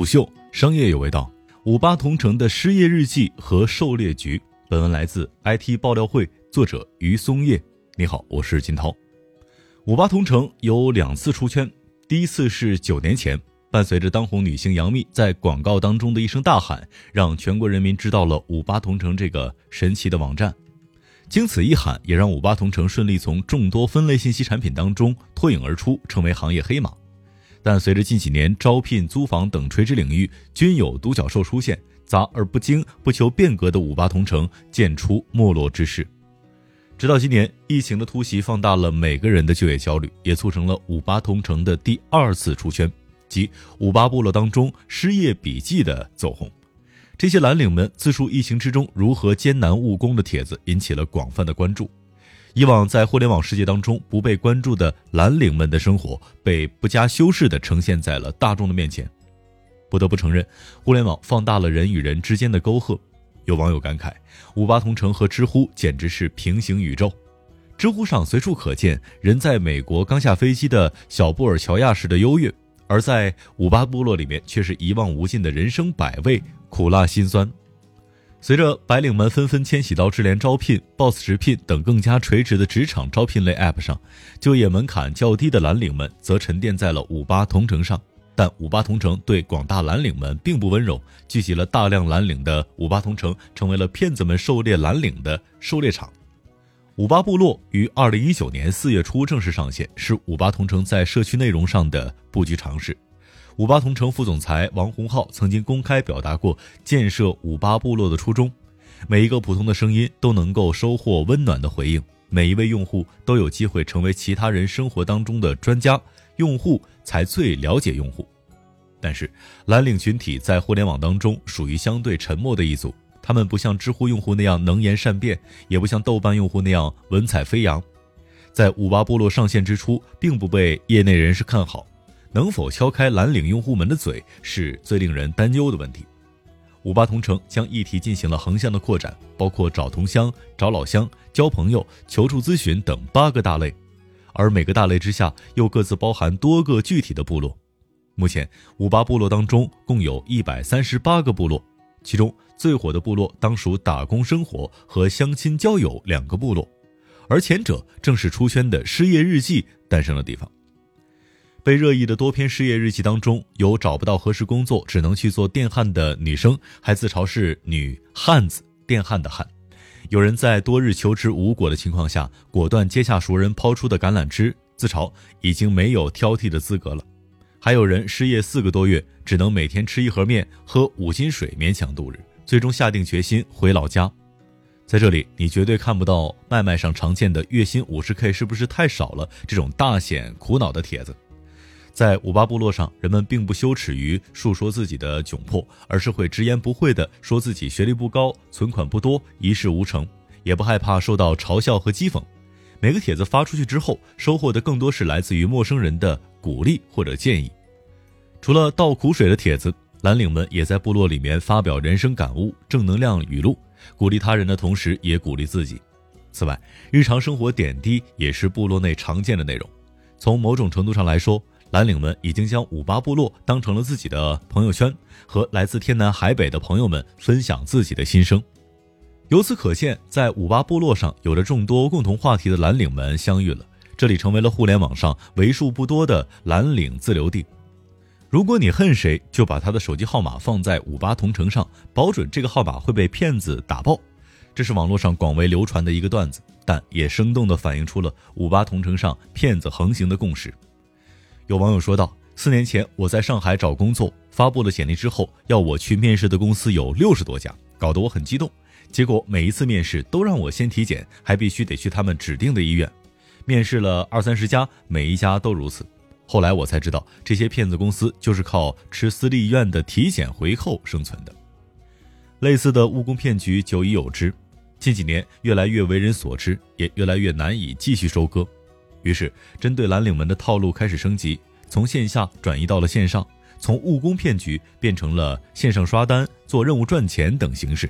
虎嗅商业有味道，五八同城的失业日记和狩猎局。本文来自 IT 爆料会，作者于松叶。你好，我是金涛。五八同城有两次出圈，第一次是九年前，伴随着当红女星杨幂在广告当中的一声大喊，让全国人民知道了五八同城这个神奇的网站。经此一喊，也让五八同城顺利从众多分类信息产品当中脱颖而出，成为行业黑马。但随着近几年招聘、租房等垂直领域均有独角兽出现，杂而不精、不求变革的五八同城渐出没落之势。直到今年，疫情的突袭放大了每个人的就业焦虑，也促成了五八同城的第二次出圈，即五八部落当中失业笔记的走红。这些蓝领们自述疫情之中如何艰难务工的帖子，引起了广泛的关注。以往在互联网世界当中不被关注的蓝领们的生活，被不加修饰地呈现在了大众的面前。不得不承认，互联网放大了人与人之间的沟壑。有网友感慨：“五八同城和知乎简直是平行宇宙。”知乎上随处可见人在美国刚下飞机的小布尔乔亚式的优越，而在五八部落里面却是一望无尽的人生百味、苦辣辛酸。随着白领们纷纷迁徙到智联招聘、Boss 直聘等更加垂直的职场招聘类 App 上，就业门槛较低的蓝领们则沉淀在了五八同城上。但五八同城对广大蓝领们并不温柔，聚集了大量蓝领的五八同城成为了骗子们狩猎蓝领的狩猎场。五八部落于二零一九年四月初正式上线，是五八同城在社区内容上的布局尝试。五八同城副总裁王洪浩曾经公开表达过建设五八部落的初衷：每一个普通的声音都能够收获温暖的回应，每一位用户都有机会成为其他人生活当中的专家，用户才最了解用户。但是，蓝领群体在互联网当中属于相对沉默的一组，他们不像知乎用户那样能言善辩，也不像豆瓣用户那样文采飞扬。在五八部落上线之初，并不被业内人士看好。能否敲开蓝领用户们的嘴，是最令人担忧的问题。五八同城将议题进行了横向的扩展，包括找同乡、找老乡、交朋友、求助咨询等八个大类，而每个大类之下又各自包含多个具体的部落。目前，五八部落当中共有一百三十八个部落，其中最火的部落当属打工生活和相亲交友两个部落，而前者正是出圈的失业日记诞生的地方。被热议的多篇失业日记当中，有找不到合适工作，只能去做电焊的女生，还自嘲是女汉子，电焊的焊；有人在多日求职无果的情况下，果断接下熟人抛出的橄榄枝，自嘲已经没有挑剔的资格了；还有人失业四个多月，只能每天吃一盒面，喝五斤水勉强度日，最终下定决心回老家。在这里，你绝对看不到麦麦上常见的月薪五十 K 是不是太少了这种大显苦恼的帖子。在五八部落上，人们并不羞耻于述说自己的窘迫，而是会直言不讳地说自己学历不高、存款不多、一事无成，也不害怕受到嘲笑和讥讽。每个帖子发出去之后，收获的更多是来自于陌生人的鼓励或者建议。除了倒苦水的帖子，蓝领们也在部落里面发表人生感悟、正能量语录，鼓励他人的同时也鼓励自己。此外，日常生活点滴也是部落内常见的内容。从某种程度上来说，蓝领们已经将五八部落当成了自己的朋友圈，和来自天南海北的朋友们分享自己的心声。由此可见，在五八部落上有着众多共同话题的蓝领们相遇了，这里成为了互联网上为数不多的蓝领自留地。如果你恨谁，就把他的手机号码放在五八同城上，保准这个号码会被骗子打爆。这是网络上广为流传的一个段子，但也生动地反映出了五八同城上骗子横行的共识。有网友说道：“四年前我在上海找工作，发布了简历之后，要我去面试的公司有六十多家，搞得我很激动。结果每一次面试都让我先体检，还必须得去他们指定的医院。面试了二三十家，每一家都如此。后来我才知道，这些骗子公司就是靠吃私立医院的体检回扣生存的。类似的务工骗局久已有之，近几年越来越为人所知，也越来越难以继续收割。”于是，针对蓝领们的套路开始升级，从线下转移到了线上，从务工骗局变成了线上刷单、做任务赚钱等形式。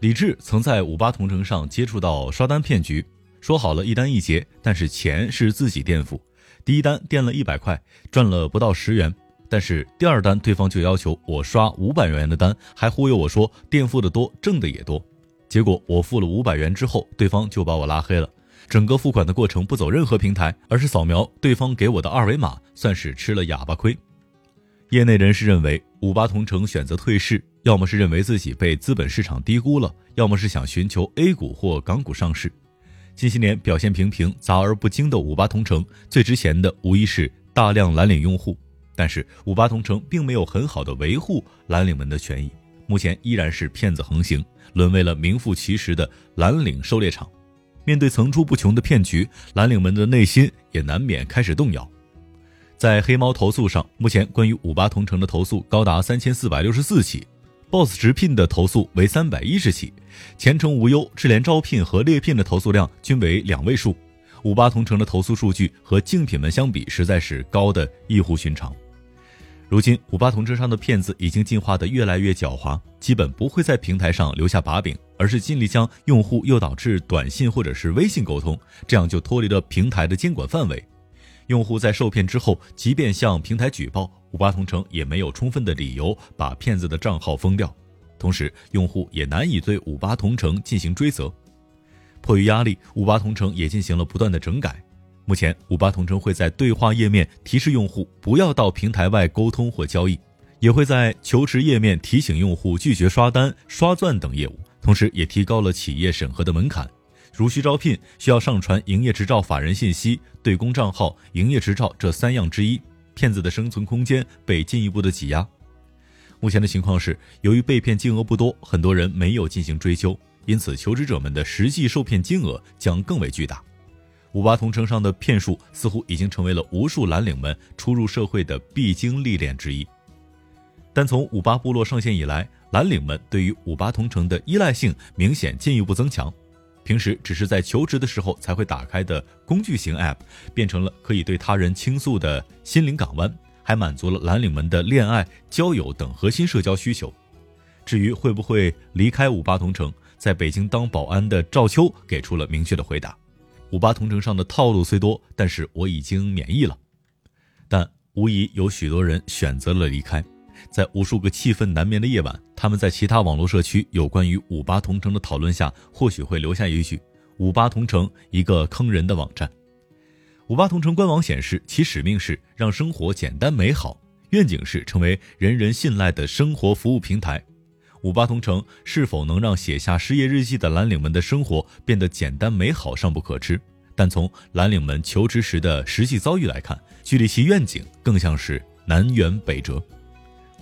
李志曾在五八同城上接触到刷单骗局，说好了一单一结，但是钱是自己垫付，第一单垫了一百块，赚了不到十元，但是第二单对方就要求我刷五百元的单，还忽悠我说垫付的多，挣的也多。结果我付了五百元之后，对方就把我拉黑了。整个付款的过程不走任何平台，而是扫描对方给我的二维码，算是吃了哑巴亏。业内人士认为，五八同城选择退市，要么是认为自己被资本市场低估了，要么是想寻求 A 股或港股上市。近些年表现平平、杂而不精的五八同城，最值钱的无疑是大量蓝领用户。但是五八同城并没有很好的维护蓝领们的权益，目前依然是骗子横行，沦为了名副其实的蓝领狩猎场。面对层出不穷的骗局，蓝领们的内心也难免开始动摇。在黑猫投诉上，目前关于五八同城的投诉高达三千四百六十四起，Boss 直聘的投诉为三百一十起，前程无忧、智联招聘和猎聘的投诉量均为两位数。五八同城的投诉数据和竞品们相比，实在是高的异乎寻常。如今，五八同城上的骗子已经进化的越来越狡猾，基本不会在平台上留下把柄，而是尽力将用户诱导至短信或者是微信沟通，这样就脱离了平台的监管范围。用户在受骗之后，即便向平台举报，五八同城也没有充分的理由把骗子的账号封掉，同时用户也难以对五八同城进行追责。迫于压力，五八同城也进行了不断的整改。目前，五八同城会在对话页面提示用户不要到平台外沟通或交易，也会在求职页面提醒用户拒绝刷单、刷钻等业务，同时也提高了企业审核的门槛。如需招聘，需要上传营业执照、法人信息、对公账号、营业执照这三样之一，骗子的生存空间被进一步的挤压。目前的情况是，由于被骗金额不多，很多人没有进行追究，因此求职者们的实际受骗金额将更为巨大。五八同城上的骗术似乎已经成为了无数蓝领们初入社会的必经历练之一。但从五八部落上线以来，蓝领们对于五八同城的依赖性明显进一步增强。平时只是在求职的时候才会打开的工具型 App，变成了可以对他人倾诉的心灵港湾，还满足了蓝领们的恋爱、交友等核心社交需求。至于会不会离开五八同城，在北京当保安的赵秋给出了明确的回答：五八同城上的套路虽多，但是我已经免疫了。但无疑有许多人选择了离开。在无数个气愤难眠的夜晚，他们在其他网络社区有关于五八同城的讨论下，或许会留下一句：“五八同城，一个坑人的网站。”五八同城官网显示，其使命是让生活简单美好，愿景是成为人人信赖的生活服务平台。五八同城是否能让写下失业日记的蓝领们的生活变得简单美好，尚不可知。但从蓝领们求职时的实际遭遇来看，距离其愿景更像是南辕北辙。